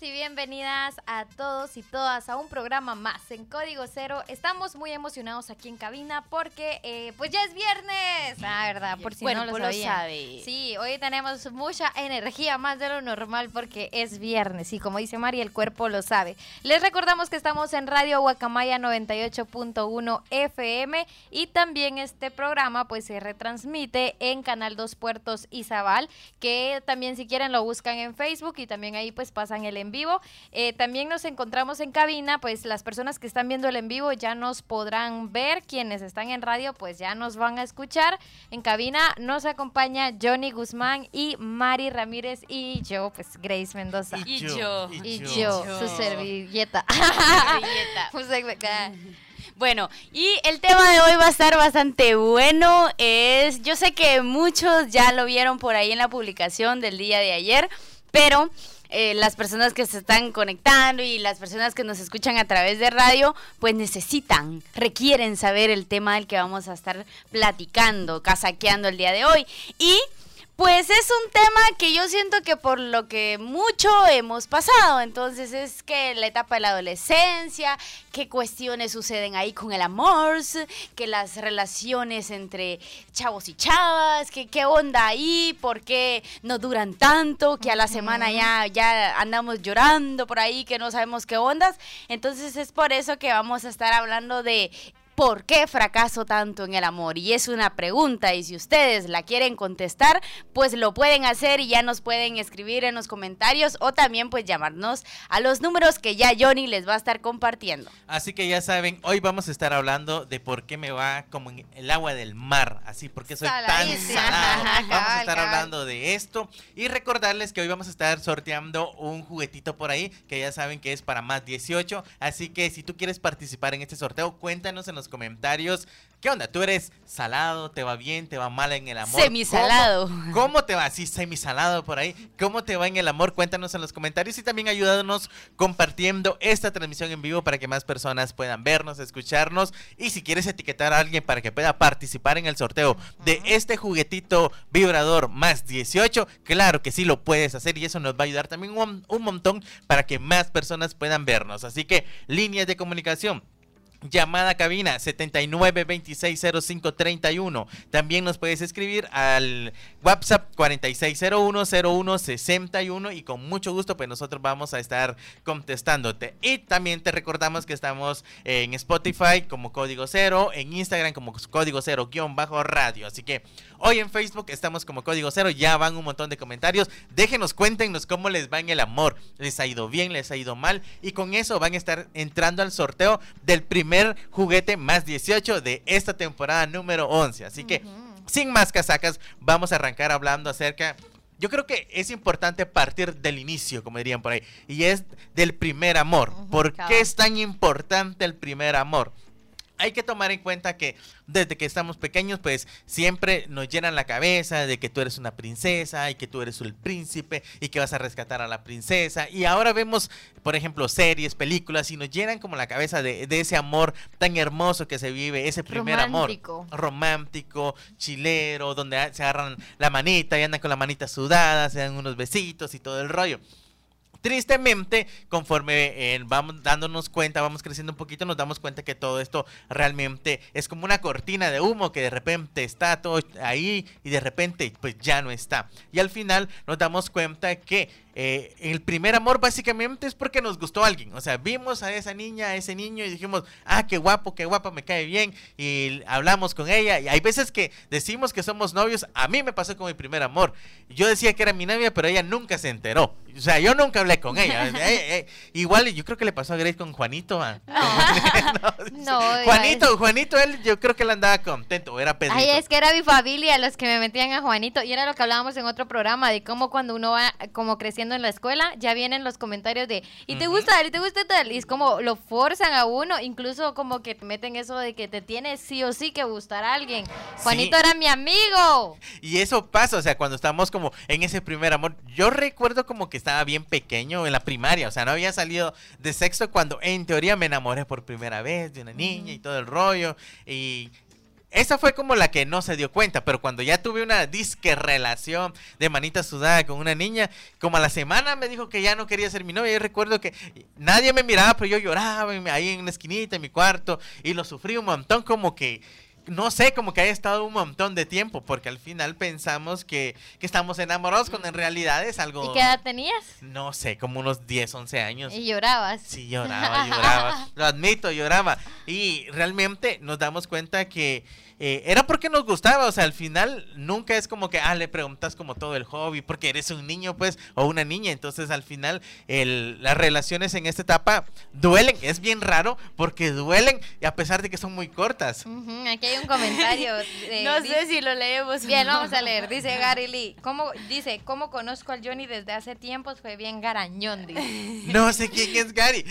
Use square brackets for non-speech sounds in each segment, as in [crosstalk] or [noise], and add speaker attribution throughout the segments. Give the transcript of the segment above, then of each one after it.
Speaker 1: Bienvenidos y bienvenidas a todos y todas a un programa más en Código Cero. Estamos muy emocionados aquí en cabina porque eh, pues ya es viernes. Ah, verdad, por si no lo,
Speaker 2: sabe.
Speaker 1: Sí, hoy tenemos mucha energía más de lo normal porque es viernes y como dice Mari, el cuerpo lo sabe. Les recordamos que estamos en Radio Guacamaya 98.1 FM y también este programa pues se retransmite en Canal 2 Puertos Izabal, que también si quieren lo buscan en Facebook y también ahí pues pasan el en vivo. Eh, también nos encontramos en cabina, pues las personas que están viendo el en vivo ya nos podrán ver, quienes están en radio pues ya nos van a escuchar. En cabina nos acompaña Johnny Guzmán y Mari Ramírez y yo, pues Grace Mendoza.
Speaker 2: Y yo.
Speaker 1: Y yo, su servilleta. [laughs]
Speaker 2: Servilleta. [laughs] Bueno, y el tema de hoy va a estar bastante bueno. Es, yo sé que muchos ya lo vieron por ahí en la publicación del día de ayer, pero eh, las personas que se están conectando y las personas que nos escuchan a través de radio, pues necesitan, requieren saber el tema del que vamos a estar platicando, casaqueando el día de hoy. Y pues es un tema que yo siento que por lo que mucho hemos pasado, entonces es que la etapa de la adolescencia, qué cuestiones suceden ahí con el amor, que las relaciones entre chavos y chavas, que qué onda ahí, por qué no duran tanto, que a la semana ya, ya andamos llorando por ahí, que no sabemos qué ondas. Entonces es por eso que vamos a estar hablando de ¿Por qué fracaso tanto en el amor? Y es una pregunta y si ustedes la quieren contestar, pues lo pueden hacer y ya nos pueden escribir en los comentarios o también pues llamarnos a los números que ya Johnny les va a estar compartiendo.
Speaker 3: Así que ya saben, hoy vamos a estar hablando de por qué me va como en el agua del mar, así, por qué soy tan salado. [laughs] Vamos a estar hablando de esto y recordarles que hoy vamos a estar sorteando un juguetito por ahí, que ya saben que es para más 18, así que si tú quieres participar en este sorteo, cuéntanos en los comentarios. ¿Qué onda? ¿Tú eres salado? ¿Te va bien? ¿Te va mal en el amor?
Speaker 2: Semisalado.
Speaker 3: ¿Cómo, cómo te va? Sí, semisalado por ahí. ¿Cómo te va en el amor? Cuéntanos en los comentarios y también ayúdanos compartiendo esta transmisión en vivo para que más personas puedan vernos, escucharnos. Y si quieres etiquetar a alguien para que pueda participar en el sorteo de este juguetito vibrador más 18, claro que sí lo puedes hacer y eso nos va a ayudar también un, un montón para que más personas puedan vernos. Así que líneas de comunicación. Llamada cabina 79260531. También nos puedes escribir al WhatsApp 46010161 y con mucho gusto pues nosotros vamos a estar contestándote. Y también te recordamos que estamos en Spotify como Código Cero, en Instagram como Código Cero guion bajo radio. Así que hoy en Facebook estamos como Código Cero, ya van un montón de comentarios. Déjenos, cuéntenos cómo les va en el amor. ¿Les ha ido bien? ¿Les ha ido mal? Y con eso van a estar entrando al sorteo del primer juguete más 18 de esta temporada número 11. Así que, sin más casacas, vamos a arrancar hablando acerca... Yo creo que es importante partir del inicio, como dirían por ahí, y es del primer amor. ¿Por
Speaker 1: cabal.
Speaker 3: qué es tan importante el primer amor? Hay que tomar en cuenta que desde que estamos pequeños, pues siempre nos llenan la cabeza de que tú eres una princesa y que tú eres el príncipe y que vas a rescatar a la princesa. Y ahora vemos, por ejemplo, series, películas y nos llenan como la cabeza de, de ese amor tan hermoso que se vive, ese primer
Speaker 1: Romántico.
Speaker 3: amor romántico, chilero, donde se agarran la manita y andan con la manita sudada, se dan unos besitos y todo el rollo. Tristemente, conforme eh, vamos dándonos cuenta, vamos creciendo un poquito, nos damos cuenta que todo esto realmente es como una cortina de humo que de repente está todo ahí y de repente pues ya no está. Y al final nos damos cuenta que eh, el primer amor básicamente es porque nos gustó alguien. O sea, vimos a esa niña, a ese niño y dijimos, ah, qué guapo, qué guapa, me cae bien. Y hablamos con ella. Y hay veces que decimos que somos novios. A mí me pasó con mi primer amor. Yo decía que era mi novia, pero ella nunca se enteró. O sea, yo nunca hablé con ella. [laughs] Eh, eh, igual yo creo que le pasó a Grace con Juanito. Ah. [laughs] No, [laughs] Juanito, Juanito, él yo creo que él andaba contento. Era Pedrito.
Speaker 1: Ay, es que era mi familia los que me metían a Juanito. Y era lo que hablábamos en otro programa de cómo cuando uno va como creciendo en la escuela, ya vienen los comentarios de, ¿y te gusta tal? ¿Y te gusta tal? Y es como lo forzan a uno, incluso como que te meten eso de que te tiene sí o sí que gustar a alguien. Juanito era mi amigo.
Speaker 3: Y eso pasa, o sea, cuando estamos como en ese primer amor. Yo recuerdo como que estaba bien pequeño en la primaria, o sea, no había salido de sexo cuando en teoría me enamoré por primera vez de una niña y todo el rollo. Y esa fue como la que no se dio cuenta, pero cuando ya tuve una disque relación de manita sudada con una niña, como a la semana me dijo que ya no quería ser mi novia. Yo recuerdo que nadie me miraba, pero yo lloraba ahí en una esquinita en mi cuarto y lo sufrí un montón, como que no sé, como que haya estado un montón de tiempo, porque al final pensamos que, que, estamos enamorados, cuando en realidad es algo...
Speaker 1: ¿Y qué edad tenías?
Speaker 3: No sé, como unos 10, 11 años.
Speaker 1: ¿Y llorabas?
Speaker 3: Sí, lloraba, lloraba. [laughs] Lo admito, lloraba. Y realmente nos damos cuenta que eh, era porque nos gustaba, o sea, al final nunca es como que, ah, le preguntas como todo el hobby, porque eres un niño, pues, o una niña, entonces al final el, las relaciones en esta etapa duelen, es bien raro, porque duelen, a pesar de que son muy cortas.
Speaker 1: aquí hay un comentario. [laughs]
Speaker 2: no sé si lo leemos.
Speaker 1: Bien, vamos a leer, dice Gary Lee, ¿cómo, dice, ¿cómo conozco al Johnny desde hace tiempos? Fue bien garañón, dice.
Speaker 3: No sé quién es Gary.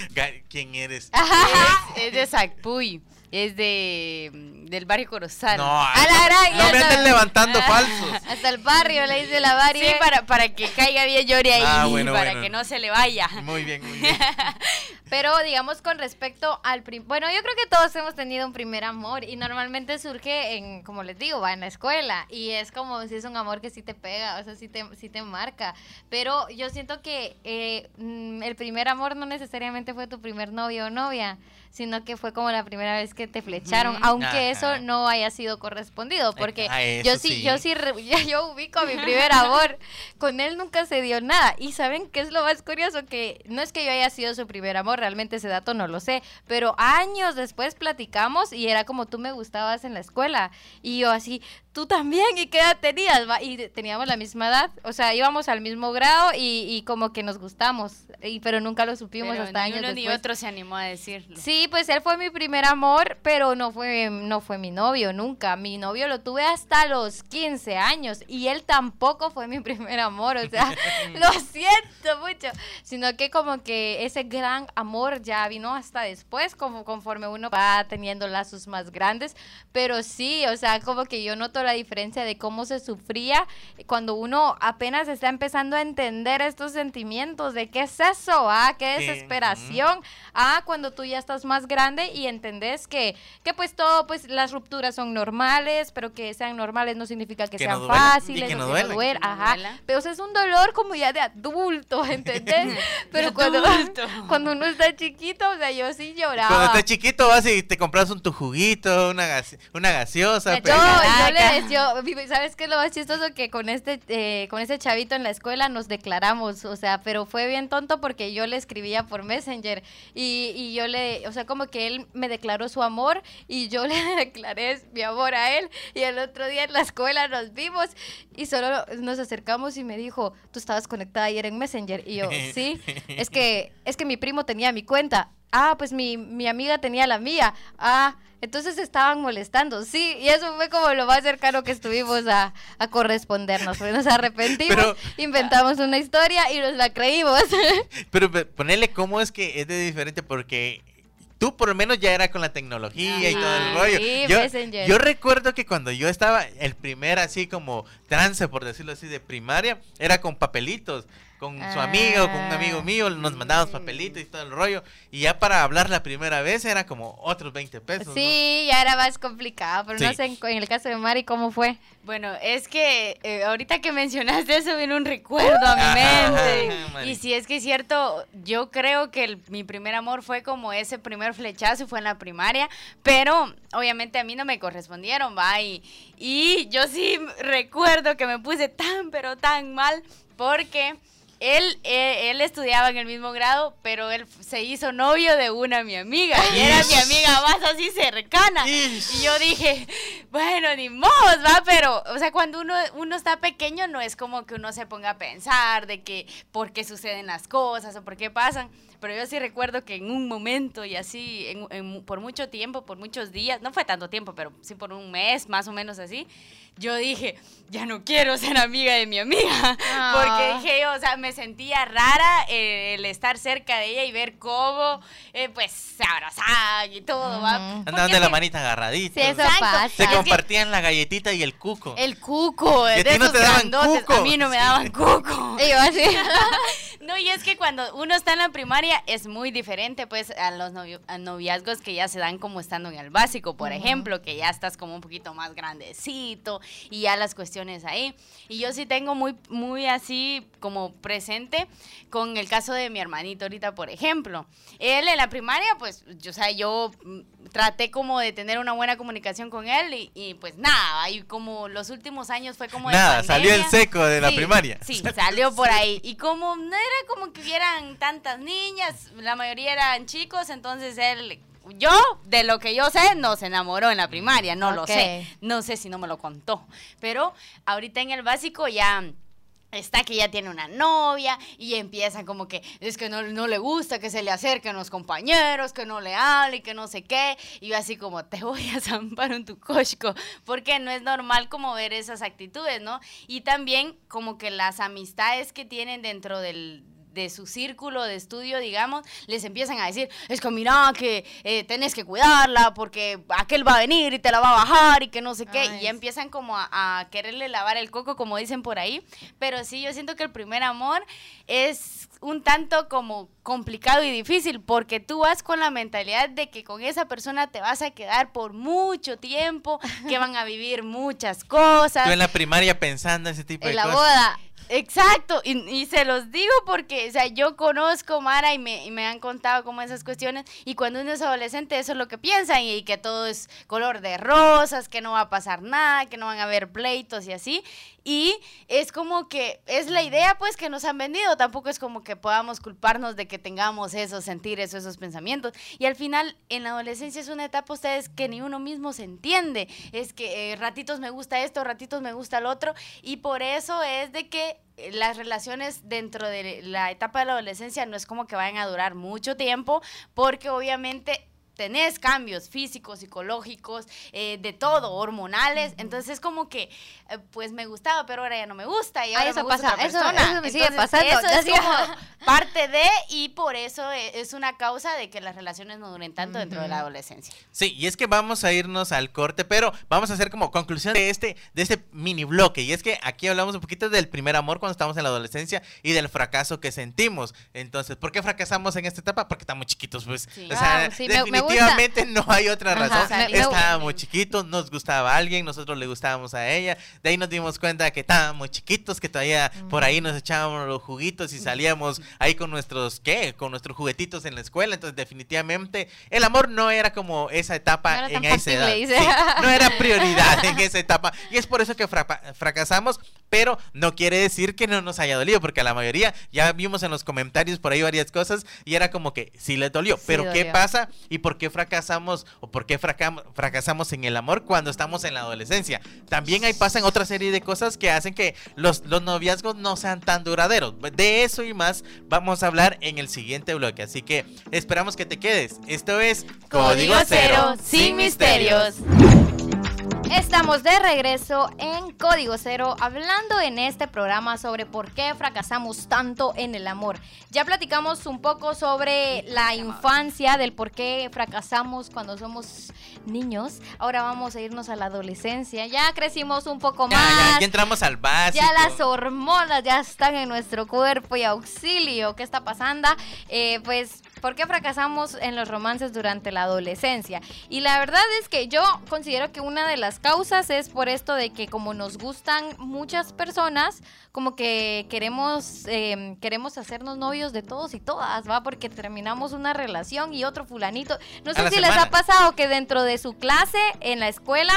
Speaker 3: ¿Quién eres?
Speaker 2: es, es de Sacpuy es de mm, del barrio Corozal.
Speaker 3: No, no, me anden levantando falsos. [laughs]
Speaker 1: Hasta el barrio le dice la barrio.
Speaker 2: Sí, para, para que caiga bien Yori ahí, ah, para que no se le vaya.
Speaker 3: Muy bien, muy bien. [laughs]
Speaker 1: Pero digamos con respecto al bueno, yo creo que todos hemos tenido un primer amor y normalmente surge en, como les digo, va en la escuela y es como si es un amor que sí te pega, o sea, sí te, sí te marca. Pero yo siento que eh, mm, el primer amor no necesariamente fue tu primer novio o novia sino que fue como la primera vez que te flecharon, aunque eso no haya sido correspondido, porque yo sí, yo sí, [laughs] yo ubico a mi primer amor, con él nunca se dio nada, y ¿saben qué es lo más curioso? Que no es que yo haya sido su primer amor, realmente ese dato no lo sé, pero años después platicamos y era como tú me gustabas en la escuela, y yo así, tú también, ¿y qué edad tenías? Y teníamos la misma edad, o sea, íbamos al mismo grado y, como que nos gustamos, y, pero nunca lo supimos hasta años uno
Speaker 2: ni otro se animó a decirlo.
Speaker 1: Sí, pues él fue mi primer amor, pero no fue, no fue mi novio nunca. Mi novio lo tuve hasta los 15 años y él tampoco fue mi [laughs] primer amor, o sea, [laughs] lo siento mucho, sino que como que ese gran amor ya vino hasta después, como conforme uno va teniendo lazos más grandes, pero sí, o sea, como que yo noto la diferencia de cómo se sufría cuando uno apenas está empezando a entender estos sentimientos, de qué es eso, ah, qué desesperación, ah, cuando tú ya estás más grande y entendés que, que pues todo, pues las rupturas son normales, pero que sean normales no significa que, sean fáciles, que no, duelen, ajá, pero es un dolor como ya de adulto, [laughs] ¿entendés? pero [laughs] cuando, [laughs] cuando uno está chiquito, o sea, yo sí lloraba.
Speaker 3: Cuando estás chiquito vas y te compras un tu juguito, una, una gaseosa.
Speaker 1: Yo, yo le ¿sabes qué es lo más chistoso? Que con este, eh, con ese chavito en la escuela nos declaramos, o sea, pero fue bien tonto porque yo le escribía por Messenger y, y yo le, o sea, como que él me declaró su amor y yo [laughs] le declaré mi amor a él y el otro día en la escuela nos vimos y solo nos acercamos y me dijo, tú estabas conectada ayer en Messenger y yo, sí, es que, es que mi primo tenía mi cuenta ah, pues mi, mi amiga tenía la mía, ah, entonces estaban molestando, sí, y eso fue como lo más cercano que estuvimos a, a correspondernos, nos arrepentimos, inventamos una historia y nos la creímos. [laughs]
Speaker 3: Pero ponerle cómo es que es de diferente porque tú por lo menos ya era con la tecnología y todo el rollo. yo, yo, recuerdo que cuando yo estaba, el primer así como trance, por decirlo así, de primaria, era con papelitos con su amigo, con un amigo ah, mío, nos mandábamos papelitos y todo el rollo. Y ya para hablar la primera vez era como otros 20 pesos.
Speaker 1: Sí, ya era más complicado, pero no sé en, el caso de Mari cómo fue.
Speaker 2: Bueno, es que eh, ahorita que mencionaste eso viene un recuerdo a mi mente. y si es que es cierto, yo creo que mi primer amor fue como ese primer flechazo, fue en la primaria, pero obviamente a mí no me correspondieron, va. Y, y yo sí recuerdo que me puse tan, pero tan mal porque él, eh, él estudiaba en el mismo grado, pero él se hizo novio de una mi amiga. Y era mi amiga más así cercana. Y yo dije, bueno, ni modo, va, pero, o sea, cuando uno, uno está pequeño no es como que uno se ponga a pensar de que por qué suceden las cosas o por qué pasan. Pero yo sí recuerdo que en un momento y así, por mucho tiempo, por muchos días, no fue tanto tiempo, pero sí por un mes, más o menos así, yo dije, ya no quiero ser amiga de mi amiga. [laughs] Porque ah. dije yo, o sea, me sentía rara eh, el estar cerca de ella y ver cómo, eh, pues, se abrazaban y todo, ¿va?
Speaker 3: Andaban de la manita agarradita.
Speaker 1: Sí, eso pasa.
Speaker 3: Se compartían la galletita y el cuco.
Speaker 2: El cuco, de
Speaker 3: esos no te daban cuco.
Speaker 2: A mí no me daban cuco. [laughs]
Speaker 1: Y yo así. [laughs]
Speaker 2: no, y es que cuando uno está en la primaria es muy diferente, pues, a los noviazgos que ya se dan como estando en el básico, por ejemplo, que ya estás como un poquito más grandecito y ya las cuestiones ahí. Y yo sí tengo muy, muy así como presente con el caso de mi hermanito ahorita, por ejemplo. Él en la primaria, pues, yo, o sea, yo mm, traté como de tener una buena comunicación con él y, pues nada, ahí como los últimos años fue como...
Speaker 3: Nada, salió el seco de la primaria.
Speaker 2: Sí, [laughs] salió por ahí. Y como no era como que hubieran tantas niñas, la mayoría eran chicos, entonces él yo, de lo que yo sé, no se enamoró en la primaria, no lo sé. No sé si no me lo contó. Pero ahorita en el básico ya está que ya tiene una novia y empieza como que es que no, no, le gusta que se le acerquen los compañeros, que no le hable que no sé qué. Y yo así como, te voy a zampar en tu cochco, porque no es normal como ver esas actitudes, ¿no? Y también como que las amistades que tienen dentro del, de su círculo de estudio, digamos, les empiezan a decir, es que mira, que eh, tenés que cuidarla porque aquel va a venir y te la va a bajar y que no sé qué, y ya empiezan como a, a, quererle lavar el coco, como dicen por ahí, pero sí, yo siento que el primer amor es un tanto como complicado y difícil porque tú vas con la mentalidad de que con esa persona te vas a quedar por mucho tiempo, que van a vivir muchas cosas.
Speaker 3: Tú en la primaria pensando ese tipo
Speaker 2: en
Speaker 3: de
Speaker 2: cosas. En la boda, Exacto, y, se los digo porque, o sea, yo conozco Mara y me, y me, han contado como esas cuestiones, y cuando uno es adolescente eso es lo que piensan, y, que todo es color de rosas, que no va a pasar nada, que no van a haber pleitos y así, y es como que es la idea pues que nos han vendido, tampoco es como que podamos culparnos de que tengamos esos sentires o esos pensamientos. Y al final en la adolescencia es una etapa ustedes que ni uno mismo se entiende, es que eh, ratitos me gusta esto, ratitos me gusta el otro y por eso es de que las relaciones dentro de la etapa de la adolescencia no es como que vayan a durar mucho tiempo porque obviamente tenés cambios físicos, psicológicos, eh, de todo, hormonales. Entonces es como que, eh, pues me gustaba, pero ahora ya no me gusta. Y ahora
Speaker 1: eso
Speaker 2: me
Speaker 1: pasa,
Speaker 2: otra
Speaker 1: eso,
Speaker 2: persona.
Speaker 1: me sigue pasando.
Speaker 2: Eso es como [laughs] parte de, y por eso e, es una causa de que las relaciones no duren tanto dentro de la adolescencia.
Speaker 3: Sí, y es que vamos a irnos al corte, pero vamos a hacer como conclusión de este, de este mini bloque. Y es que aquí hablamos un poquito del primer amor cuando estamos en la adolescencia y del fracaso que sentimos. Entonces, ¿por qué fracasamos en esta etapa? Porque estamos chiquitos, pues. O sea, me, definitivamente no hay otra razón. estábamos chiquitos, nos gustaba alguien, nosotros le gustábamos a ella. De ahí nos dimos cuenta que estábamos chiquitos, que todavía por ahí nos echábamos los juguitos y salíamos ahí con nuestros, ¿qué? Con nuestros juguetitos en la escuela. Entonces, definitivamente, el amor no era como esa etapa en esa edad. no era [laughs] prioridad en esa etapa. Y es por eso que fracasamos, pero no quiere decir que no nos haya dolido, porque a la mayoría ya vimos en los comentarios por ahí varias cosas y era como que sí le dolió. pero ¿qué pasa y por qué fracasamos? o por qué fracasamos en el amor cuando estamos en la adolescencia. También ahí pasan otra serie de cosas que hacen que los, los noviazgos no sean tan duraderos. De eso y más vamos a hablar en el siguiente bloque. Así que esperamos que te quedes. Esto es
Speaker 2: Código Cero, sin misterios.
Speaker 1: Estamos de regreso en Código Cero hablando en este programa sobre por qué fracasamos tanto en el amor. Ya platicamos un poco sobre la infancia, del por qué fracasamos cuando somos niños. Ahora vamos a irnos a la adolescencia. Ya crecimos un poco más.
Speaker 3: Ya, entramos al básico.
Speaker 1: Ya las hormonas ya están en nuestro cuerpo y auxilio. ¿Qué está pasando? Eh, pues ¿por qué fracasamos en los romances durante la adolescencia? Y la verdad es que yo considero que una de las causas es por esto de que como nos gustan muchas personas, como que queremos, em, queremos hacernos novios de todos y todas, ¿va? Porque terminamos una relación y otro fulanito. No sé si les ha pasado que dentro de su clase, en la escuela,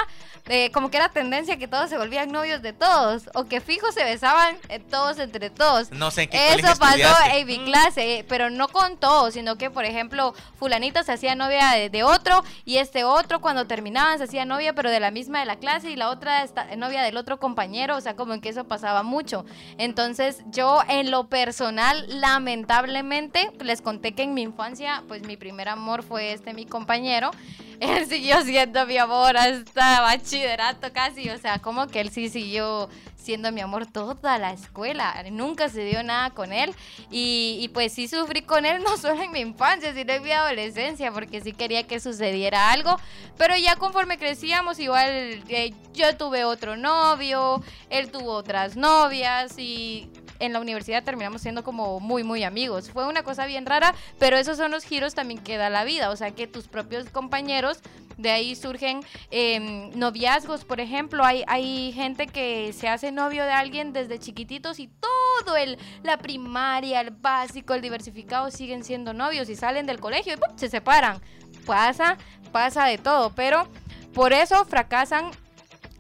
Speaker 1: eh, como que era tendencia que todos se volvían novios de todos, o que fijo se besaban eh, todos entre todos.
Speaker 3: No sé en qué
Speaker 1: Eso pasó en mi clase, pero no con todos, sino que, por ejemplo, fulanita se hacía novia de, otro y este otro cuando terminaban se hacía novia, pero de la misma de la clase y la otra novia del otro compañero, o sea, como que eso pasaba mucho. Entonces, yo en lo personal, lamentablemente, les conté que en mi infancia, pues mi primer amor fue este, mi compañero. [laughs] Él siguió siendo mi amor hasta bachillerato casi, o sea, como que él sí siguió siendo mi amor toda la escuela. Nunca se dio nada con él. Y, pues sí sufrí con él, [laughs] no solo en mi infancia, sino en mi adolescencia, porque sí quería que sucediera algo. Pero ya conforme crecíamos, igual eh, yo tuve otro novio, él tuvo otras novias y en la universidad terminamos siendo como muy, muy amigos. Fue una cosa bien rara, pero esos son los giros también que da la vida. O sea, que tus propios compañeros de ahí surgen em, noviazgos, por ejemplo, hay, hay gente que se hace novio de alguien desde chiquititos y todo el, la primaria, el básico, el diversificado siguen siendo novios y salen del colegio y se separan. Pasa, pasa de todo, pero por eso fracasan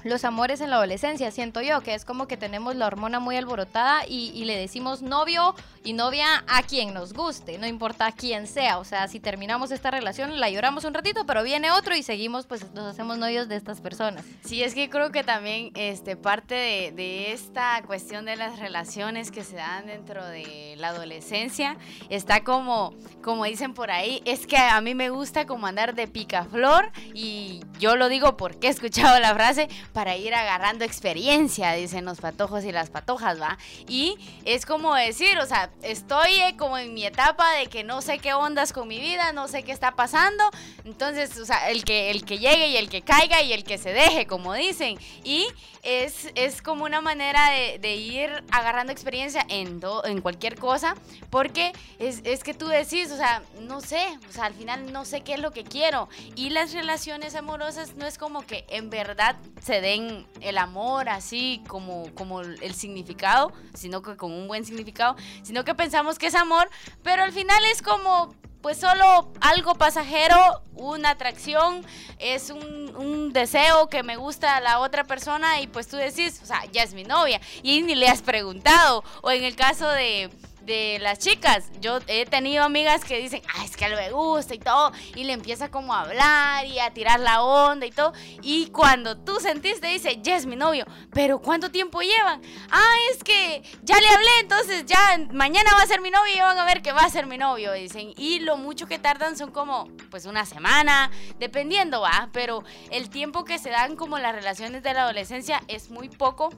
Speaker 1: los amores en la adolescencia, siento yo, que es como que tenemos la hormona muy alborotada y, y, le decimos novio y novia a quien nos guste, no importa quién sea. O sea, si terminamos esta relación, la lloramos un ratito, pero viene otro y seguimos, pues nos hacemos novios de estas personas.
Speaker 2: Sí, es que creo que también este, parte de, de esta cuestión de las relaciones que se dan dentro de la adolescencia está como, como dicen por ahí, es que a mí me gusta como andar de picaflor y yo lo digo porque he escuchado la frase para ir agarrando experiencia, dicen los patojos y las patojas, ¿va? Y es como decir, o sea, estoy eh, como en mi etapa de que no sé qué ondas con mi vida, no sé qué está pasando. Entonces, o sea, el que, el que llegue y el que caiga y el que se deje, como dicen. Y es, es como una manera de, ir agarrando experiencia en, en cualquier cosa, porque es, es que tú decís, o sea, no sé, o sea, al final no sé qué es lo que quiero. Y las relaciones amorosas no es como que en verdad se den el amor así como, como el significado, sino que con un buen significado, sino que pensamos que es amor, pero al final es como pues solo algo pasajero, una atracción, es un, un, deseo que me gusta a la otra persona y pues tú decís, o sea, ya es mi novia y ni le has preguntado. O en el caso de, de las chicas. Yo he tenido amigas que dicen, ah, es que me gusta y todo, y le empieza como a hablar y a tirar la onda y todo. Y cuando tú sentiste, dice, ya es mi novio, pero ¿cuánto tiempo llevan? Ah, es que ya le hablé, entonces ya mañana va a ser mi novio y van a ver que va a ser mi novio, dicen. Y lo mucho que tardan son como, pues una semana, dependiendo, va, pero el tiempo que se dan como las relaciones de la adolescencia es muy poco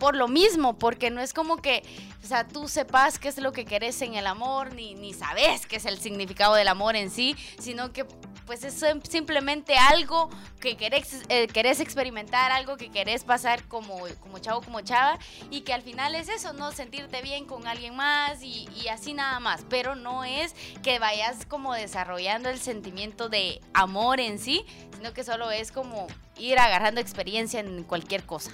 Speaker 2: por lo mismo, porque no es como que, o sea, tú sepas qué es lo que querés en el amor, ni, ni sabes qué es el significado del amor en sí, sino que pues es simplemente algo que querés, eh, querés experimentar, algo que querés pasar como, como chavo, como chava, y que al final es eso, ¿no? Sentirte bien con alguien más y, y así nada más, pero no es que vayas como desarrollando el sentimiento de amor en sí, sino que solo es como ir agarrando experiencia en cualquier cosa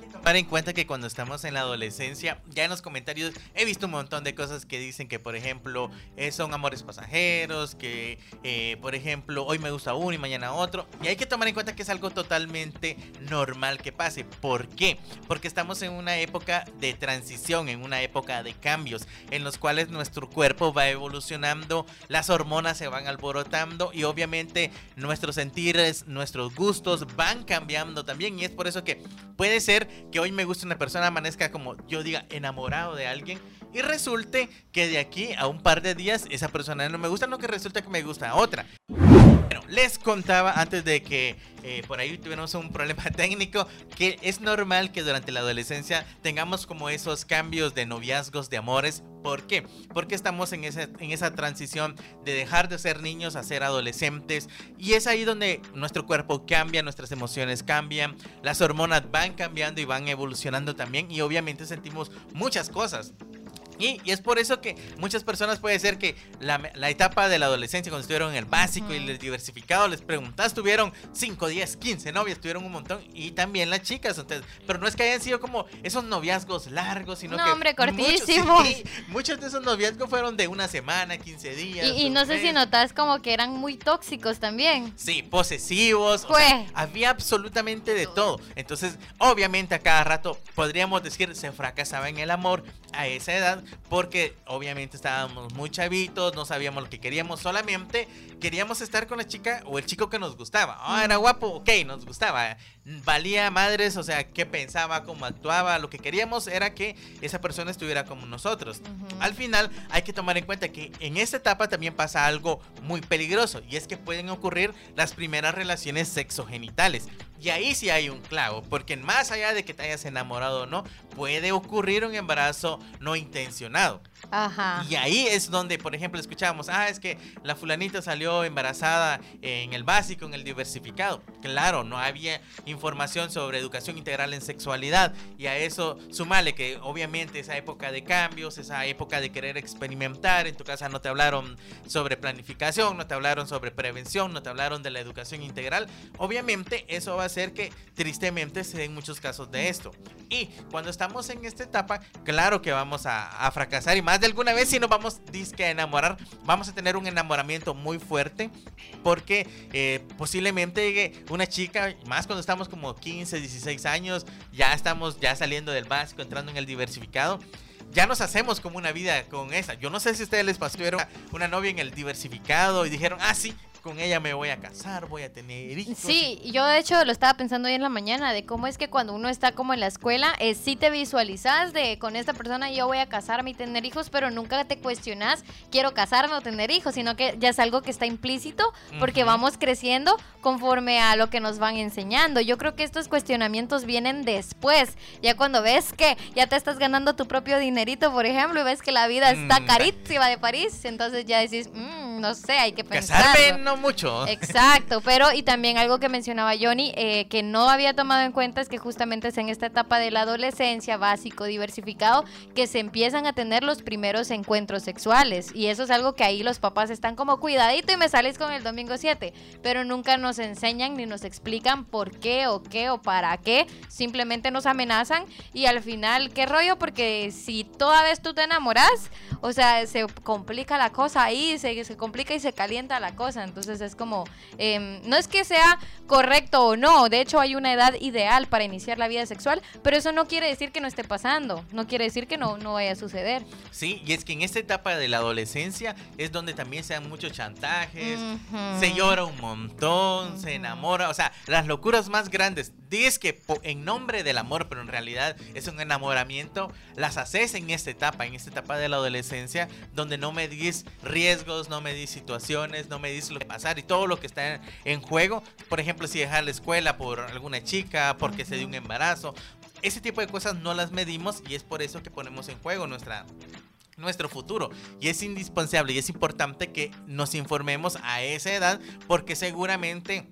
Speaker 3: tomar en cuenta que cuando estamos en la adolescencia, ya en los comentarios he visto un montón de cosas que dicen que, por ejemplo, eh, son amores pasajeros, que, eh, por ejemplo, hoy me gusta uno y mañana otro. Y hay que tomar en cuenta que es algo totalmente normal que pase. ¿Por qué? Porque estamos en una época de transición, en una época de cambios, en los cuales nuestro cuerpo va evolucionando, las hormonas se van alborotando y obviamente nuestros sentires, nuestros gustos van cambiando también. Y es por eso que puede ser que hoy me guste una persona, amanezca como yo diga enamorado de alguien y resulte que de aquí a un par de días esa persona no me gusta, no que resulta que me gusta otra. Bueno, les contaba antes de que eh, por ahí tuvimos un problema [laughs] técnico, que es normal que durante la adolescencia tengamos como esos cambios de noviazgos, de amores. ¿Por qué? Porque estamos en, ese, en esa transición de dejar de ser niños a ser adolescentes y es ahí donde nuestro cuerpo cambia, nuestras emociones cambian, las hormonas van cambiando y van evolucionando también y obviamente sentimos muchas cosas Y, y es por eso que muchas personas puede ser que la, la etapa de la adolescencia, cuando estuvieron en el básico y el diversificado, les preguntas, tuvieron 5, 10, 15 novias, tuvieron un montón. Y también las chicas. Entonces, pero no es que hayan sido como esos noviazgos largos, sino
Speaker 1: No,
Speaker 3: que.
Speaker 1: hombre,
Speaker 3: muchos-
Speaker 1: cortísimos.
Speaker 3: sí, muchos de esos noviazgos fueron de una semana, 15 días.
Speaker 1: Y, no sé si notas como que eran muy tóxicos también.
Speaker 3: Sí, posesivos. o
Speaker 1: Fue.
Speaker 3: sea, había absolutamente de todo. Entonces, obviamente a cada rato podríamos decir se fracasaba en el amor a esa edad porque obviamente estábamos muy chavitos, no sabíamos lo que queríamos, solamente queríamos estar con la chica o el chico que nos gustaba. Ah, era guapo, ok, nos gustaba. Valía madres, o sea, qué pensaba, cómo actuaba. Lo que queríamos era que esa persona estuviera como nosotros. Al final hay que tomar en cuenta que en esta etapa también pasa algo muy peligroso y es que pueden ocurrir las primeras relaciones sexogenitales. Y ahí sí hay un clavo, porque más allá de que te hayas enamorado o no, puede ocurrir un embarazo no intencionado.
Speaker 1: Ajá.
Speaker 3: Y ahí es donde, por ejemplo, escuchamos, ah, es que la fulanita salió embarazada en el básico, en el diversificado. Claro, no había información sobre educación integral en sexualidad. Y a eso sumale que obviamente esa época de cambios, esa época de querer experimentar, en tu casa no te hablaron sobre planificación, no te hablaron sobre prevención, no te hablaron de la educación integral. Obviamente eso va a hacer que tristemente se den muchos casos de esto. Y cuando estamos en esta etapa, claro que vamos a, a fracasar y más de alguna vez si nos vamos disque a enamorar, vamos a tener un enamoramiento muy fuerte porque eh, posiblemente una chica, más cuando estamos como 15, 16 años, ya estamos ya saliendo del básico, entrando en el diversificado. Ya nos hacemos como una vida con esa. Yo no sé si a ustedes les pasó, tuvieron una novia en el diversificado y dijeron, ah, sí, con ella me voy a casar, voy a tener hijos.
Speaker 1: Sí, yo de hecho lo estaba pensando hoy en la mañana de cómo es que cuando uno está como en la escuela, eh, sí te visualizas de con esta persona yo voy a casarme y tener hijos, pero nunca te cuestionas quiero casarme o tener hijos, sino que ya es algo que está implícito porque vamos creciendo conforme a lo que nos van enseñando. Yo creo que estos cuestionamientos vienen después, ya cuando ves que ya te estás ganando tu propio dinerito, por ejemplo, y ves que la vida está
Speaker 3: Mm,
Speaker 1: carísima de París, entonces ya decís, "Mm, no sé, hay que pensar.
Speaker 3: Casarme no mucho.
Speaker 1: Exacto, pero y también algo que mencionaba Johnny, eh, que no había tomado en cuenta es que justamente es en esta etapa de la adolescencia, básico, diversificado, que se empiezan a tener los primeros encuentros sexuales. Y eso es algo que ahí los papás están como cuidadito y me salís con el domingo 7, pero nunca nos enseñan ni nos explican por qué o qué o para qué, simplemente nos amenazan y al final, ¿qué rollo? Porque si toda vez tú te enamoras, o sea, se complica la cosa ahí, se, se complica y se calienta la cosa. Entonces es como, em, no es que sea correcto o no, de hecho hay una edad ideal para iniciar la vida sexual, pero eso no quiere decir que no esté pasando, no quiere decir que no, no vaya a suceder.
Speaker 3: Sí, y es que en esta etapa de la adolescencia es donde también se dan muchos chantajes, se llora un montón, se enamora, o sea, las locuras más grandes, dices que en nombre del amor, pero en realidad es un enamoramiento, las haces en esta etapa, en esta etapa de la adolescencia, donde no medís riesgos, no medís situaciones, no medís lo que pasar y todo lo que está en, en juego, por ejemplo, si dejar la escuela por alguna chica, porque se dio un embarazo, ese tipo de cosas no las medimos y es por eso que ponemos en juego nuestra nuestro futuro. Y es indispensable y es importante que nos informemos a esa edad porque seguramente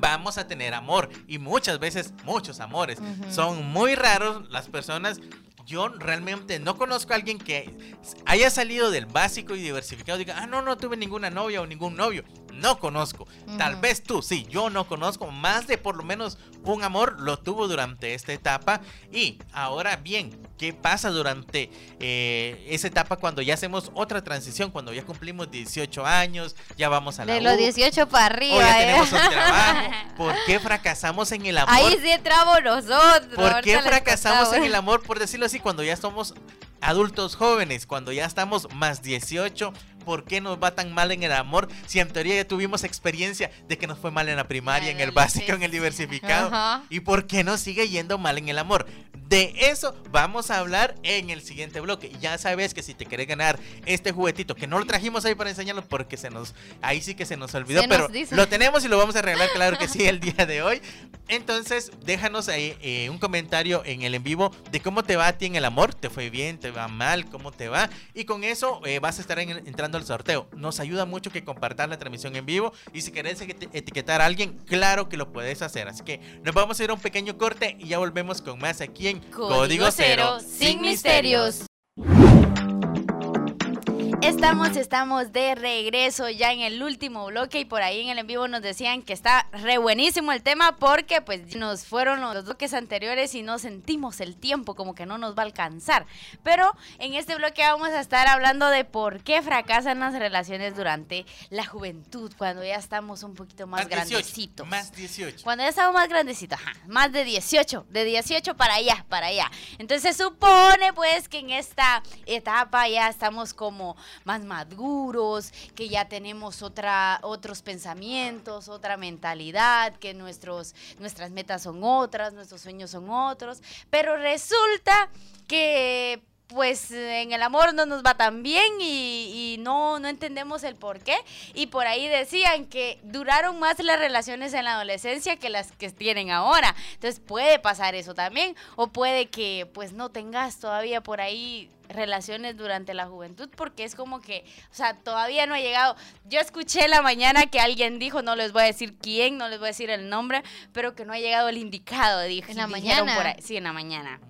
Speaker 3: vamos a tener amor. Y muchas veces muchos amores son muy raros las personas. Yo realmente no conozco a alguien que haya salido del básico y diversificado y diga, ah, no, no tuve ninguna novia o ningún novio. No conozco. Tal vez tú, sí, yo no conozco. Más de por lo menos un amor lo tuvo durante esta etapa. Y ahora bien, ¿qué pasa durante eh, esa etapa cuando ya hacemos otra transición? Cuando ya cumplimos 18 años, ya vamos a la
Speaker 1: De los
Speaker 3: U,
Speaker 1: 18 para
Speaker 3: o
Speaker 1: arriba.
Speaker 3: ya
Speaker 1: ¿eh?
Speaker 3: tenemos un trabajo. [laughs] ¿Por qué fracasamos en el amor?
Speaker 1: Ahí sí entramos nosotros.
Speaker 3: ¿Por qué fracasamos en el amor, por decirlo así, cuando ya somos adultos jóvenes, cuando ya estamos más 18? ¿Por qué nos va tan mal en el amor? Si en teoría ya tuvimos experiencia de que nos fue mal en la primaria, en el básico, en el diversificado.
Speaker 1: Ajá.
Speaker 3: ¿Y por qué nos sigue yendo mal en el amor? De eso vamos a hablar en el siguiente bloque. Y ya sabes que si te querés ganar este juguetito, que no lo trajimos ahí para enseñarlo porque se nos, ahí sí que se nos olvidó,
Speaker 1: Se
Speaker 3: pero lo tenemos y lo vamos a regalar, claro que sí, [laughs] el día de hoy. Entonces, déjanos ahí eh, un comentario en el en vivo de cómo te va a ti en el amor. ¿Te fue bien? ¿Te va mal? ¿Cómo te va? Y con eso eh, vas a estar en- entrando al sorteo. Nos ayuda mucho que compartas la transmisión en vivo. Y si querés eti- etiquetar a alguien, claro que lo puedes hacer. Así que nos vamos a ir a un pequeño corte y ya volvemos con más aquí en
Speaker 2: Código Cero,
Speaker 1: Sin misterios.
Speaker 2: Estamos, estamos de regreso ya en el último bloque y por ahí en el en vivo nos decían que está re buenísimo el tema porque pues nos fueron los bloques anteriores y no sentimos el tiempo como que no nos va a alcanzar. Pero en este bloque vamos a estar hablando de por qué fracasan las relaciones durante la juventud, cuando ya estamos un poquito más,
Speaker 3: Más 18,
Speaker 2: grandecitos.
Speaker 3: Más 18.
Speaker 2: Cuando ya estamos más grandecitos, ajá, más de 18, de 18 para allá, para allá. Entonces se supone pues que en esta etapa ya estamos como más maduros, que ya tenemos otra, otros pensamientos, otra mentalidad, que nuestros, nuestras metas son otras, nuestros sueños son otros, pero resulta que pues en el amor no nos va tan bien y, no, no entendemos el por qué. Y por ahí decían que duraron más las relaciones en la adolescencia que las que tienen ahora. Entonces puede pasar eso también. O puede que pues no tengas todavía por ahí relaciones durante la juventud porque es como que, o sea, todavía no ha llegado. Yo escuché en la mañana que alguien dijo, no les voy a decir quién, no les voy a decir el nombre, pero que no ha llegado el indicado, dije.
Speaker 1: ¿En la mañana?
Speaker 2: por ahí. Sí, en la mañana.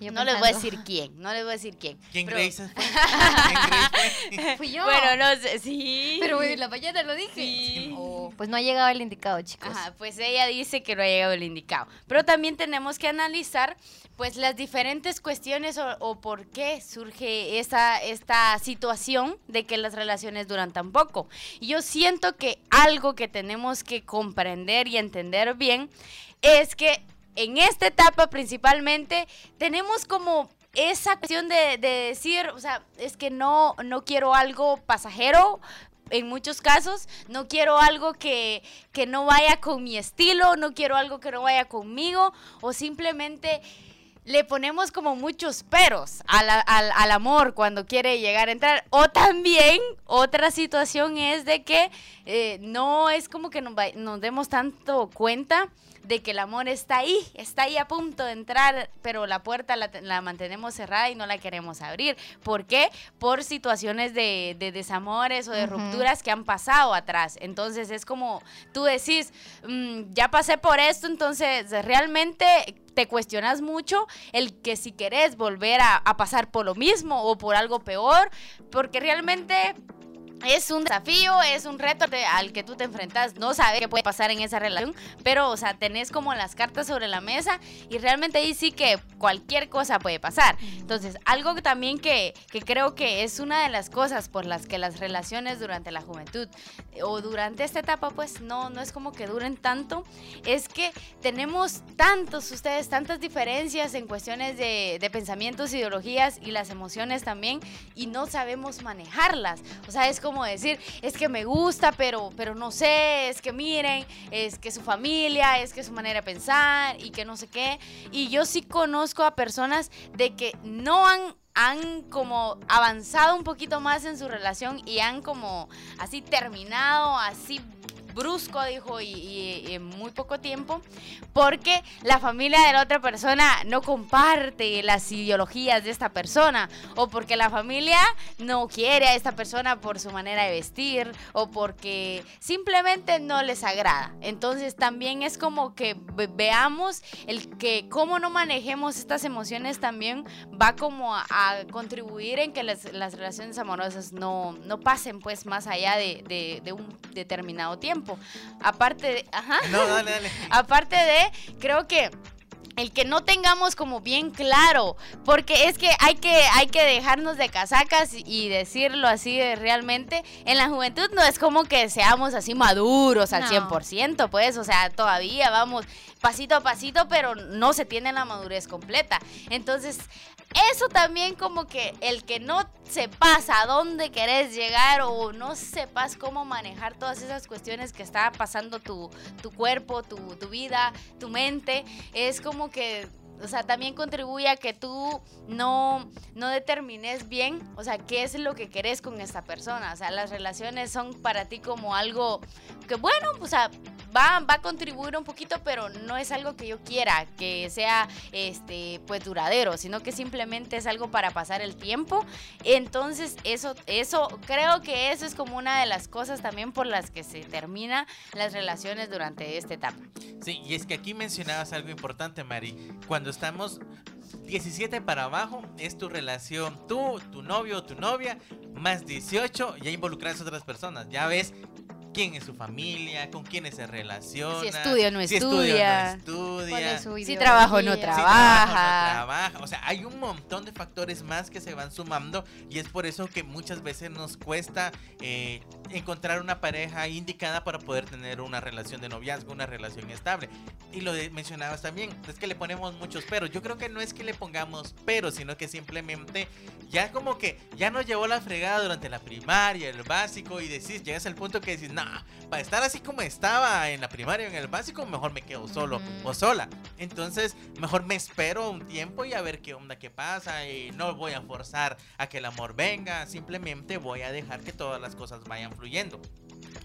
Speaker 1: Yo
Speaker 2: no les voy a decir quién, no les voy a decir quién.
Speaker 3: ¿Quién
Speaker 2: Pero-
Speaker 3: Grace [laughs] fue? ¿Quién Grace [laughs]
Speaker 1: Fui yo.
Speaker 2: Bueno, no sé, sí.
Speaker 1: Pero en la mañana lo dije.
Speaker 2: Sí.
Speaker 1: Oh, pues no ha llegado el indicado, chicos.
Speaker 2: Ajá, pues ella dice que no ha llegado el indicado. Pero también tenemos que analizar pues las diferentes cuestiones o, o por qué surge esa, esta situación de que las relaciones duran tan poco. Y yo siento que algo que tenemos que comprender y entender bien es que en esta etapa principalmente tenemos como esa cuestión de, de decir, o sea, es que no, no quiero algo pasajero, en muchos casos no quiero algo que, que no vaya con mi estilo, no quiero algo que no vaya conmigo o simplemente le ponemos como muchos peros al, al- al amor cuando quiere llegar a entrar. O también otra situación es de que eh, no es como que nos, nos demos tanto cuenta de que el amor está ahí, está ahí a punto de entrar, pero la puerta la, te- la mantenemos cerrada y no la queremos abrir. ¿Por qué? Por situaciones de, de desamores o de rupturas que han pasado atrás. Entonces es como tú decís, "Mm, ya pasé por esto, entonces realmente te cuestionas mucho el que si querés volver a, a pasar por lo mismo o por algo peor, porque realmente es un desafío, es un reto al que tú te enfrentas. No sabes qué puede pasar en esa relación, pero, o sea, tenés como las cartas sobre la mesa y realmente ahí sí que cualquier cosa puede pasar. Entonces, algo también que, que creo que es una de las cosas por las que las relaciones durante la juventud eh, o durante esta etapa, pues no, no es como que duren tanto, es que tenemos tantos, ustedes, tantas diferencias en cuestiones de, de pensamientos, ideologías y las emociones también, y no sabemos manejarlas. O sea, es como decir, es que me gusta, pero, pero no sé, es que miren, es que su familia, es que su manera de pensar y que no sé qué. Y yo sí conozco a personas de que no han han como avanzado un poquito más en su relación y han como así terminado, así brusco, dijo, y, en muy poco tiempo, porque la familia de la otra persona no comparte las ideologías de esta persona, o porque la familia no quiere a esta persona por su manera de vestir, o porque simplemente no les agrada. Entonces también es como que ve- veamos el que cómo no manejemos estas emociones también va como a, contribuir en que las, las relaciones amorosas no, no pasen pues más allá de- de un determinado tiempo. Aparte de, ajá,
Speaker 3: No, dale, dale. [laughs]
Speaker 2: aparte de, creo que el que no tengamos como bien claro, porque es que hay que hay que dejarnos de casacas y decirlo así de realmente, en la juventud no es como que seamos así maduros al
Speaker 1: No.
Speaker 2: 100%, pues, o sea, todavía vamos pasito a pasito, pero no se tiene la madurez completa. Entonces, eso también como que el que no sepas a dónde querés llegar o no sepas cómo manejar todas esas cuestiones que está pasando tu, tu cuerpo, tu, tu vida, tu mente, es como que, o sea, también contribuye a que tú no, no determines bien, o sea, qué es lo que querés con esta persona. O sea, las relaciones son para ti como algo que, bueno, o sea, va, va a contribuir un poquito, pero no es algo que yo quiera que sea, este, pues duradero, sino que simplemente es algo para pasar el tiempo. Entonces, eso, eso, creo que eso es como una de las cosas también por las que se termina las relaciones durante esta etapa.
Speaker 3: Sí, y es que aquí mencionabas algo importante, Mari. Cuando estamos 17 para abajo es tu relación, tú, tu novio, tu novia, más 18 ya involucras a otras personas. Ya ves quién es su familia, con quiénes se relaciona.
Speaker 2: Si estudia o no
Speaker 3: si
Speaker 2: estudia.
Speaker 3: estudia.
Speaker 1: ¿Cuál es su
Speaker 2: Si trabaja o no
Speaker 1: ideología?
Speaker 3: si
Speaker 2: trabaja.
Speaker 3: trabaja o no trabaja. O sea, hay un montón de factores más que se van sumando y es por eso que muchas veces nos cuesta eh, encontrar una pareja indicada para poder tener una relación de noviazgo, una relación estable. Y lo de- mencionabas también, es que le ponemos muchos peros. Yo creo que no es que le pongamos peros, sino que simplemente ya como que ya nos llevó la fregada durante la primaria, el básico y decís, llegas al punto que decís, nah, para estar así como estaba en la primaria o en el básico, mejor me quedo solo o sola. Entonces, mejor me espero un tiempo y a ver qué onda, qué pasa. Y no voy a forzar a que el amor venga, simplemente voy a dejar que todas las cosas vayan fluyendo.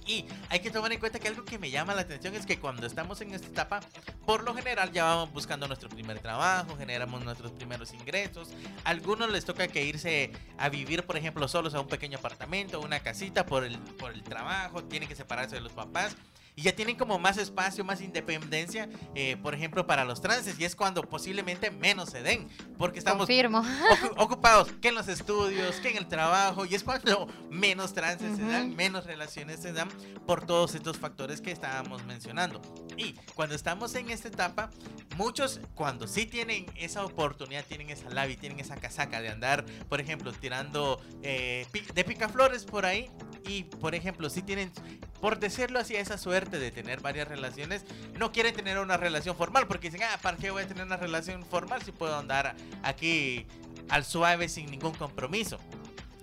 Speaker 3: Y hay que tomar en cuenta que algo que me llama la atención es que cuando estamos en esta etapa, por lo general ya vamos buscando nuestro primer trabajo, generamos nuestros primeros ingresos. A algunos les toca que irse a vivir, por ejemplo, solos a un pequeño apartamento, una casita por el, por el trabajo, tienen que separarse de los papás. Y ya tienen como más espacio, más independencia, eh, por ejemplo, para los trances. Y es cuando posiblemente menos se den. Porque estamos ocu- ocupados que en los estudios, que en el trabajo, y es cuando menos trances se dan, menos relaciones se dan por todos estos factores que estábamos mencionando. Y cuando estamos en esta etapa, muchos cuando sí tienen esa oportunidad, tienen esa labia, tienen esa casaca de andar, por ejemplo, tirando eh, de picaflores por ahí, y por ejemplo, si tienen, por decirlo así, esa suerte de tener varias relaciones, no quieren tener una relación formal, porque dicen, ah, ¿para qué voy a tener una relación formal si puedo andar aquí al suave sin ningún compromiso?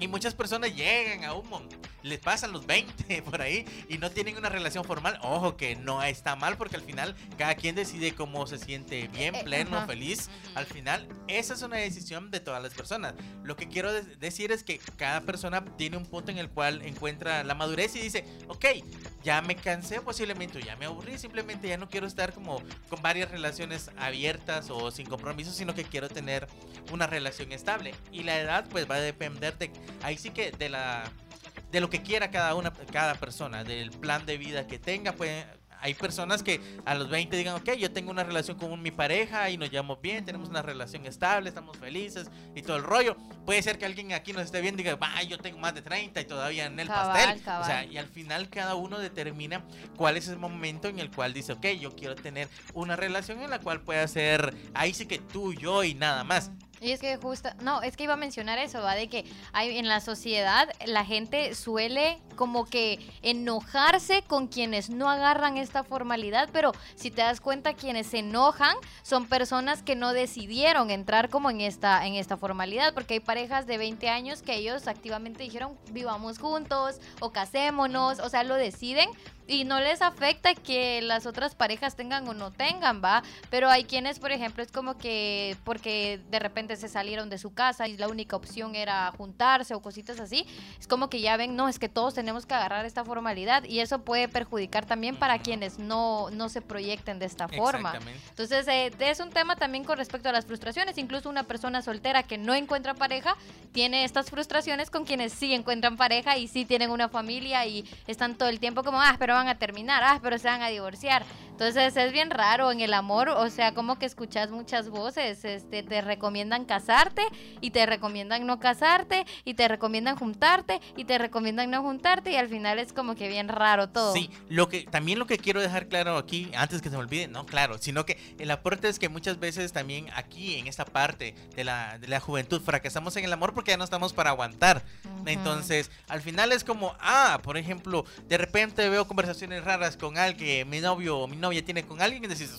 Speaker 3: Y muchas personas llegan a un mon- les pasan los 20 [laughs] por ahí y no tienen una relación formal. Ojo que no está mal porque al final cada quien decide cómo se siente bien,
Speaker 1: Eh,
Speaker 3: pleno,
Speaker 1: ajá.
Speaker 3: feliz. Al final, esa es una decisión de todas las personas. Lo que quiero de- decir es que cada persona tiene un punto en el cual encuentra la madurez y dice, ok, ya me cansé posiblemente, ya me aburrí, simplemente ya no quiero estar como con varias relaciones abiertas o sin compromiso, sino que quiero tener una relación estable. Y la edad pues va a depender de, ahí sí que de la de lo que quiera cada una cada persona, del plan de vida que tenga, pues hay personas que a los 20 digan, ok, yo tengo una relación con mi pareja y nos llevamos bien, tenemos una relación estable, estamos felices y todo el rollo. Puede ser que alguien aquí nos esté viendo y diga, va, yo tengo más de 30 y todavía en el
Speaker 1: Cabal,
Speaker 3: pastel. O
Speaker 1: cabal.
Speaker 3: sea, y al final cada uno determina cuál es el momento en el cual dice, ok, yo quiero tener una relación en la cual pueda ser, ahí sí que tú, yo y nada más.
Speaker 1: Y es que justo, no, es que iba a mencionar eso, ¿va? De que hay, en la sociedad la gente suele como que enojarse con quienes no agarran esta formalidad, pero si te das cuenta, quienes se enojan son personas que no decidieron entrar como en esta, en esta formalidad, porque hay parejas de 20 años que ellos activamente dijeron, vivamos juntos o casémonos, o sea, lo deciden. Y no les afecta que las otras parejas tengan o no tengan, ¿va? Pero hay quienes, por ejemplo, es como que porque de repente se salieron de su casa y la única opción era juntarse o cositas así, es como que ya ven, no, es que todos tenemos que agarrar esta formalidad y eso puede perjudicar también para quienes no, no se proyecten de esta forma. Entonces, eh, es un tema también con respecto a las frustraciones. Incluso una persona soltera que no encuentra pareja tiene estas frustraciones con quienes sí encuentran pareja y sí tienen una familia y están todo el tiempo como, ah, pero van a terminar, ah, pero se van a divorciar. Entonces, es bien raro en el amor, o sea, como que escuchas muchas voces, este, te recomiendan casarte y te recomiendan no casarte y te recomiendan juntarte y te recomiendan no juntarte y al final es como que bien raro todo.
Speaker 3: Sí, lo que también lo que quiero dejar claro aquí, antes que se me olvide, no claro, sino que el aporte es que muchas veces también aquí en esta parte de la, de la juventud fracasamos en el amor porque ya no estamos para aguantar.
Speaker 1: Ujú.
Speaker 3: Entonces, al final es como, ah, por ejemplo, de repente veo conversaciones raras con alguien, mi novio o mi novia tiene con alguien y decís,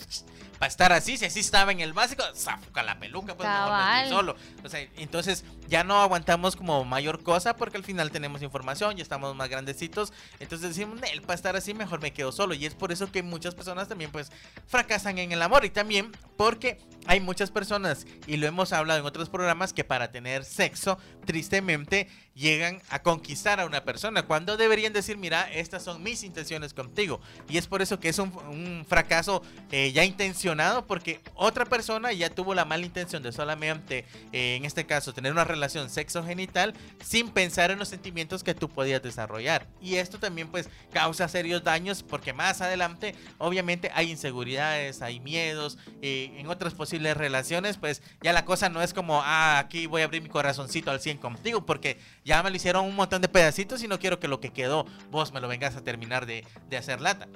Speaker 3: para estar así, si así estaba en el básico, zafuca la peluca, pues mejor
Speaker 1: Cabal.
Speaker 3: estoy solo. O sea, entonces ya no aguantamos como mayor cosa porque al final tenemos información, ya estamos más grandecitos. Entonces decimos, Nel, para estar así mejor me quedo solo. Y es por eso que muchas personas también pues fracasan en el amor. Y también porque hay muchas personas, y lo hemos hablado en otros programas, que para tener sexo, tristemente, llegan a conquistar a una persona. Cuando deberían decir, mira, estas son mis intenciones contigo. Y es por eso que es un, un fracaso eh, ya intencional porque otra persona ya tuvo la mala intención de solamente, eh, en este caso, tener una relación sexo-genital sin pensar en los sentimientos que tú podías desarrollar. Y esto también pues causa serios daños porque más adelante obviamente hay inseguridades, hay miedos, eh, en otras posibles relaciones pues ya la cosa no es como, ah, aquí voy a abrir mi corazoncito al 100 contigo porque ya me lo hicieron un montón de pedacitos y no quiero que lo que quedó vos me lo vengas a terminar de, de hacer lata.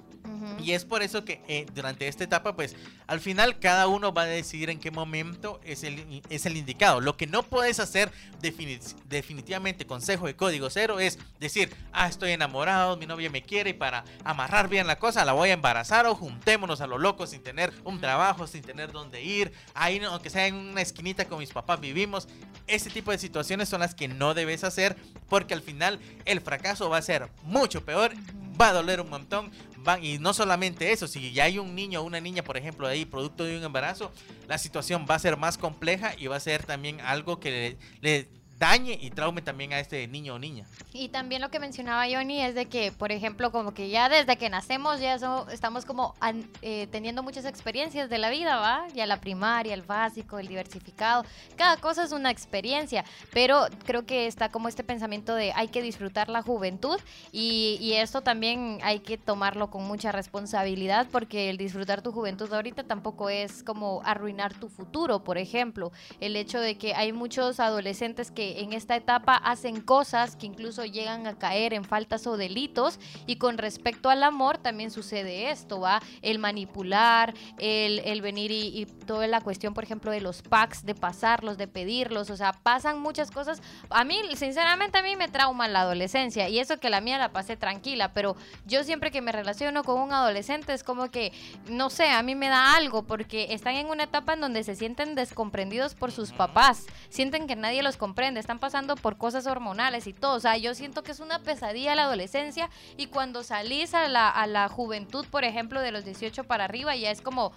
Speaker 3: Y es por eso que eh, durante esta etapa, pues al final cada uno va a decidir en qué momento es el, es el indicado. Lo que no puedes hacer defini- definitivamente, consejo de código cero, es decir, ah, estoy enamorado, mi novia me quiere y para amarrar bien la cosa la voy a embarazar o juntémonos a lo loco sin tener un trabajo, sin tener dónde ir, ahí aunque sea en una esquinita con mis papás vivimos. Ese tipo de situaciones son las que no debes hacer porque al final el fracaso va a ser mucho peor, va a doler un montón. Va- y no solamente eso, si ya hay un niño o una niña, por ejemplo, ahí producto de un embarazo, la situación va a ser más compleja y va a ser también algo que le, le dañe y traume también a este niño o niña.
Speaker 1: Y también lo que mencionaba Johnny es de que, por ejemplo, como que ya desde que nacemos ya so- estamos como an- eh, teniendo muchas experiencias de la vida, ¿va? Ya la primaria, el básico, el diversificado, cada cosa es una experiencia, pero creo que está como este pensamiento de hay que disfrutar la juventud y, y esto también hay que tomarlo con mucha responsabilidad porque el disfrutar tu juventud ahorita tampoco es como arruinar tu futuro, por ejemplo, el hecho de que hay muchos adolescentes que en esta etapa hacen cosas que incluso llegan a caer en faltas o delitos y con respecto al amor también sucede esto, ¿va? El manipular, el, el venir y, y toda la cuestión, por ejemplo, de los packs, de pasarlos, de pedirlos, o sea, pasan muchas cosas. A mí, sinceramente, a mí me trauma la adolescencia y eso que la mía la pasé tranquila, pero yo siempre que me relaciono con un adolescente es como que, no sé, a mí me da algo porque están en una etapa en donde se sienten descomprendidos por sus papás, sienten que nadie los comprende, están pasando por cosas hormonales y todo, o sea, yo siento que es una pesadilla la adolescencia y cuando salís a la, a la juventud, por ejemplo, de los 18 para arriba, ya es como,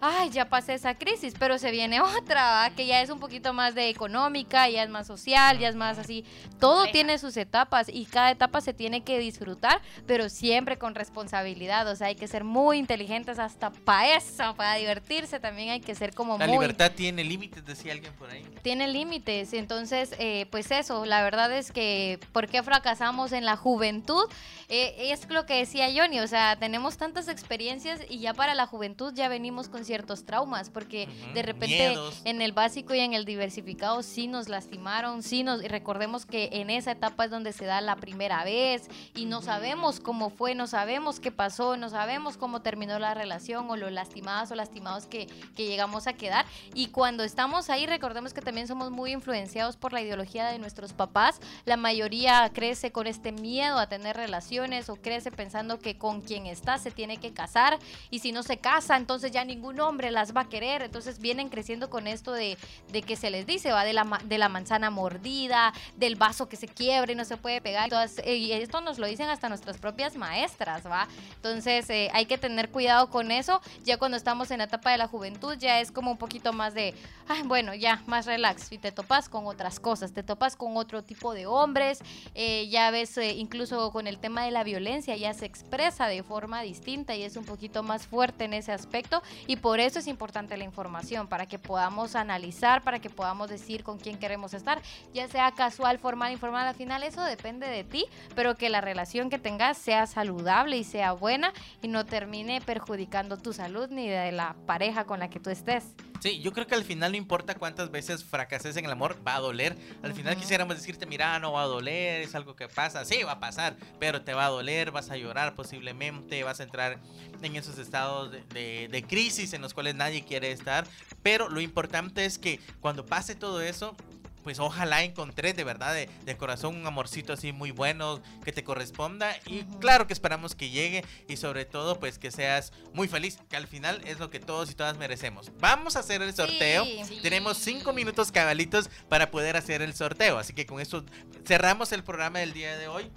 Speaker 1: ay, ya pasé esa crisis, pero se viene [laughs] otra, ¿va? que ya es un poquito más de económica, ya es más social, ya es más así, todo tiene sus etapas y cada etapa se tiene que disfrutar, pero siempre con responsabilidad, o sea, hay que ser muy inteligentes hasta para eso, para divertirse también hay que ser como
Speaker 3: La
Speaker 1: muy
Speaker 3: libertad tiene límites, decía alguien por ahí.
Speaker 1: tiene límites. Entonces, eh, pues eso, la verdad es que, ¿por qué fracasamos en la juventud? Eh, es lo que decía Johnny, o sea, tenemos tantas experiencias y ya para la juventud ya venimos con ciertos traumas, porque de repente
Speaker 3: miedos.
Speaker 1: en el básico y en el diversificado sí nos lastimaron, sí nos, y recordemos que en esa etapa es donde se da la primera vez y no sabemos cómo fue, no sabemos qué pasó, no sabemos cómo terminó la relación o lo lastimadas o lastimados que, que llegamos a quedar. Y cuando estamos ahí, recordemos que también somos muy influenciados por la ideología de nuestros papás. La mayoría crece con este miedo a tener relaciones o crece pensando que con quien está se tiene que casar y si no se casa, entonces ya ningún hombre las va a querer. Entonces vienen creciendo con esto de, de que se les dice, va de la, de la manzana mordida, del vaso que se quiebra y no se puede pegar. Todas- eh, y esto nos lo dicen hasta nuestras propias maestras, ¿va? Entonces eh, hay que tener cuidado con eso. Ya cuando estamos en la etapa de la juventud ya es como un poquito más de, ay, bueno, ya, más relax. Y te topas con otras cosas, te topas con otro tipo de hombres. eh, ya ves, eh, incluso con el tema de la violencia, ya se expresa de forma distinta y es un poquito más fuerte en ese aspecto. Y por eso es importante la información, para que podamos analizar, para que podamos decir con quién queremos estar, ya sea casual, formal, informal, al final eso depende de ti, pero que la relación que tengas sea saludable y sea buena y no termine perjudicando tu salud ni de la pareja con la que tú estés.
Speaker 3: Sí, yo creo que al final no importa cuántas veces fracases en el amor, va a doler. Al final quisiéramos decirte, mira, no va a doler, es algo que pasa. Sí, va a pasar, pero te va a doler, vas a llorar posiblemente, vas a entrar en esos estados de, de- de crisis en los cuales nadie quiere estar. Pero lo importante es que cuando pase todo eso, pues ojalá encontrés de verdad de, de corazón un amorcito así muy bueno que te corresponda. Y claro que esperamos que llegue y sobre todo pues que seas muy feliz que al final es lo que todos y todas merecemos. Vamos a hacer el sorteo.
Speaker 1: Sí.
Speaker 3: tenemos cinco minutos cabalitos para poder hacer el sorteo. Así que con esto cerramos el programa del día de hoy